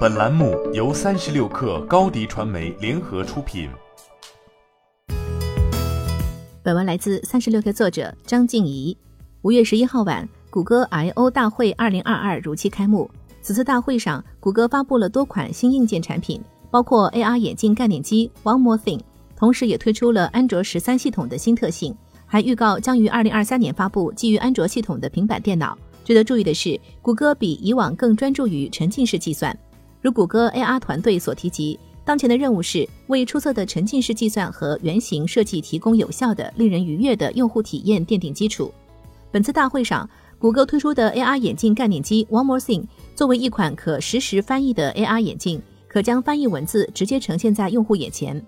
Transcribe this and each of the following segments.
本栏目由三十六氪高低传媒联合出品。本文来自三十六氪作者张静怡。五月十一号晚，谷歌 I/O 大会二零二二如期开幕。此次大会上，谷歌发布了多款新硬件产品，包括 AR 眼镜概念机 One More Thing，同时也推出了安卓十三系统的新特性。还预告将于二零二三年发布基于安卓系统的平板电脑。值得注意的是，谷歌比以往更专注于沉浸式计算。如谷歌 AR 团队所提及，当前的任务是为出色的沉浸式计算和原型设计提供有效的、令人愉悦的用户体验奠定基础。本次大会上，谷歌推出的 AR 眼镜概念机 One More Thing 作为一款可实时翻译的 AR 眼镜，可将翻译文字直接呈现在用户眼前。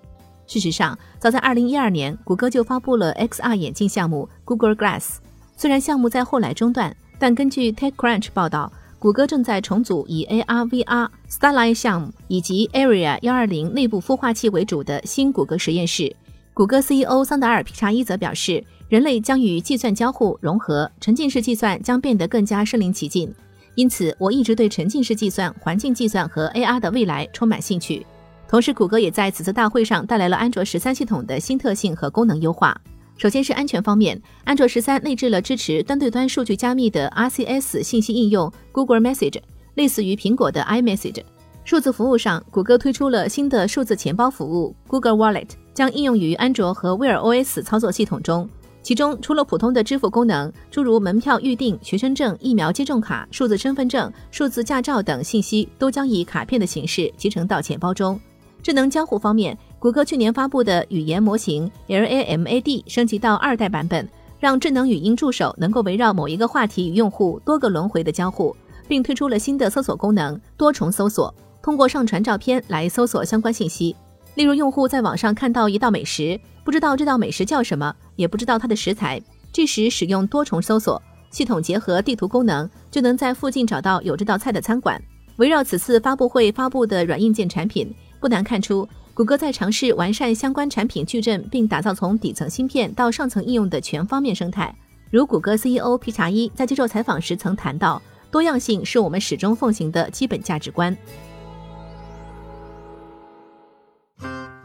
事实上，早在2012年，谷歌就发布了 XR 眼镜项目 Google Glass。虽然项目在后来中断，但根据 TechCrunch 报道，谷歌正在重组以 AR/VR Starlight 项目以及 Area 120内部孵化器为主的新谷歌实验室。谷歌 CEO 桑达尔·皮查伊则表示，人类将与计算交互融合，沉浸式计算将变得更加身临其境。因此，我一直对沉浸式计算、环境计算和 AR 的未来充满兴趣。同时，谷歌也在此次大会上带来了安卓十三系统的新特性和功能优化。首先是安全方面，安卓十三内置了支持端对端数据加密的 RCS 信息应用 Google Message，类似于苹果的 iMessage。数字服务上，谷歌推出了新的数字钱包服务 Google Wallet，将应用于安卓和 Wear OS 操作系统中。其中，除了普通的支付功能，诸如门票预订、学生证、疫苗接种卡、数字身份证、数字驾照等信息，都将以卡片的形式集成到钱包中。智能交互方面，谷歌去年发布的语言模型 LaMAD 升级到二代版本，让智能语音助手能够围绕某一个话题与用户多个轮回的交互，并推出了新的搜索功能——多重搜索，通过上传照片来搜索相关信息。例如，用户在网上看到一道美食，不知道这道美食叫什么，也不知道它的食材，这时使用多重搜索，系统结合地图功能，就能在附近找到有这道菜的餐馆。围绕此次发布会发布的软硬件产品。不难看出，谷歌在尝试完善相关产品矩阵，并打造从底层芯片到上层应用的全方面生态。如谷歌 CEO 皮查伊在接受采访时曾谈到，多样性是我们始终奉行的基本价值观。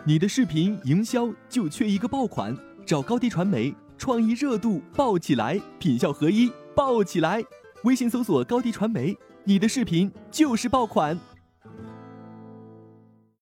你的视频营销就缺一个爆款，找高低传媒，创意热度爆起来，品效合一爆起来。微信搜索高低传媒，你的视频就是爆款。